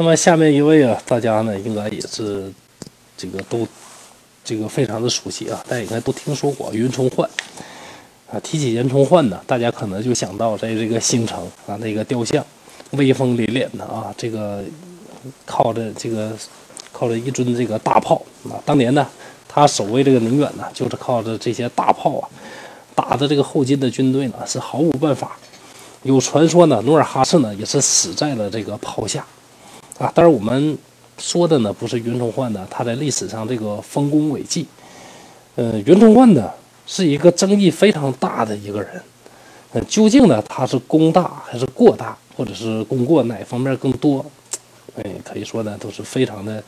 那么下面一位啊，大家呢应该也是这个都这个非常的熟悉啊，大家应该都听说过袁崇焕啊。提起袁崇焕呢，大家可能就想到在这个新城啊那个雕像，威风凛凛的啊，这个靠着这个靠着一尊这个大炮啊。当年呢，他守卫这个宁远呢，就是靠着这些大炮啊，打的这个后金的军队呢是毫无办法。有传说呢，努尔哈赤呢也是死在了这个炮下。啊，当然我们说的呢不是袁崇焕呢，他在历史上这个丰功伟绩。呃，袁崇焕呢是一个争议非常大的一个人。呃，究竟呢他是功大还是过大，或者是功过哪方面更多？哎，可以说呢都是非常的，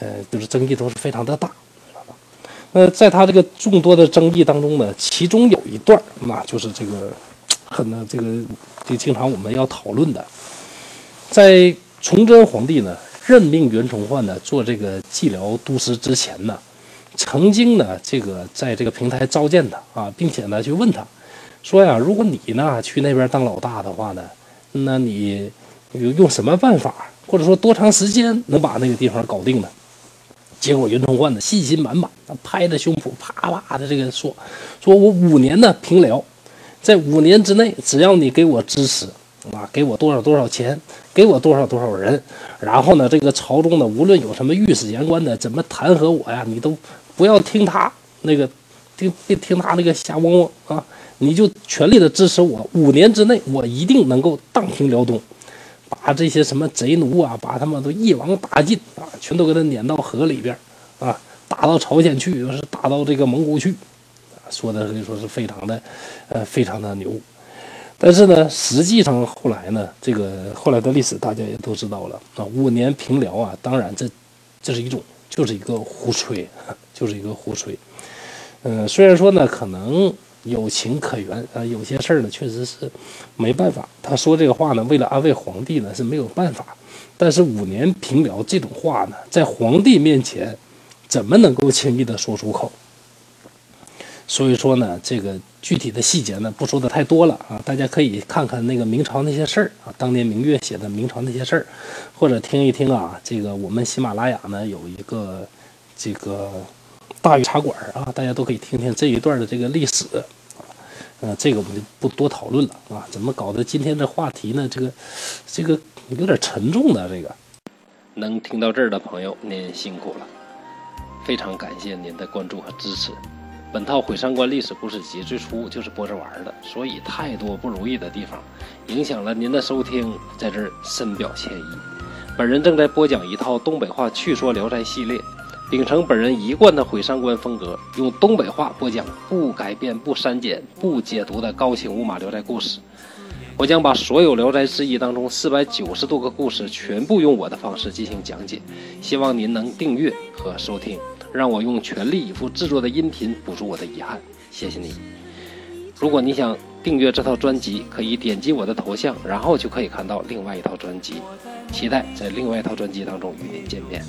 呃，就是争议都是非常的大。那在他这个众多的争议当中呢，其中有一段那就是这个很呢这个就经常我们要讨论的，在。崇祯皇帝呢任命袁崇焕呢做这个蓟辽都师之前呢，曾经呢这个在这个平台召见他啊，并且呢去问他，说呀，如果你呢去那边当老大的话呢，那你用什么办法，或者说多长时间能把那个地方搞定呢？结果袁崇焕呢信心满满，拍着胸脯啪啪的这个说，说我五年呢平辽，在五年之内，只要你给我支持。啊，给我多少多少钱，给我多少多少人，然后呢，这个朝中呢，无论有什么御史言官的怎么弹劾我呀，你都不要听他那个，听别听他那个瞎嗡嗡啊，你就全力的支持我，五年之内我一定能够荡平辽东，把这些什么贼奴啊，把他们都一网打尽啊，全都给他撵到河里边啊，打到朝鲜去，又是打到这个蒙古去，说的可以说是非常的，呃，非常的牛。但是呢，实际上后来呢，这个后来的历史大家也都知道了啊。五年平辽啊，当然这这是一种，就是一个胡吹，就是一个胡吹。嗯，虽然说呢，可能有情可原啊，有些事儿呢，确实是没办法。他说这个话呢，为了安慰皇帝呢，是没有办法。但是五年平辽这种话呢，在皇帝面前，怎么能够轻易的说出口？所以说呢，这个。具体的细节呢，不说的太多了啊，大家可以看看那个明朝那些事儿啊，当年明月写的明朝那些事儿，或者听一听啊，这个我们喜马拉雅呢有一个这个大禹茶馆啊，大家都可以听听这一段的这个历史，呃，这个我们就不多讨论了啊。怎么搞得今天的话题呢？这个这个有点沉重的这个，能听到这儿的朋友您辛苦了，非常感谢您的关注和支持。本套《毁三观历史故事集》最初就是播着玩的，所以太多不如意的地方，影响了您的收听，在这儿深表歉意。本人正在播讲一套东北话趣说《聊斋》系列，秉承本人一贯的毁三观风格，用东北话播讲不改变、不删减、不解读的高清无码聊斋故事。我将把所有《聊斋志异》当中四百九十多个故事全部用我的方式进行讲解，希望您能订阅和收听。让我用全力以赴制作的音频补足我的遗憾，谢谢你。如果你想订阅这套专辑，可以点击我的头像，然后就可以看到另外一套专辑。期待在另外一套专辑当中与您见面。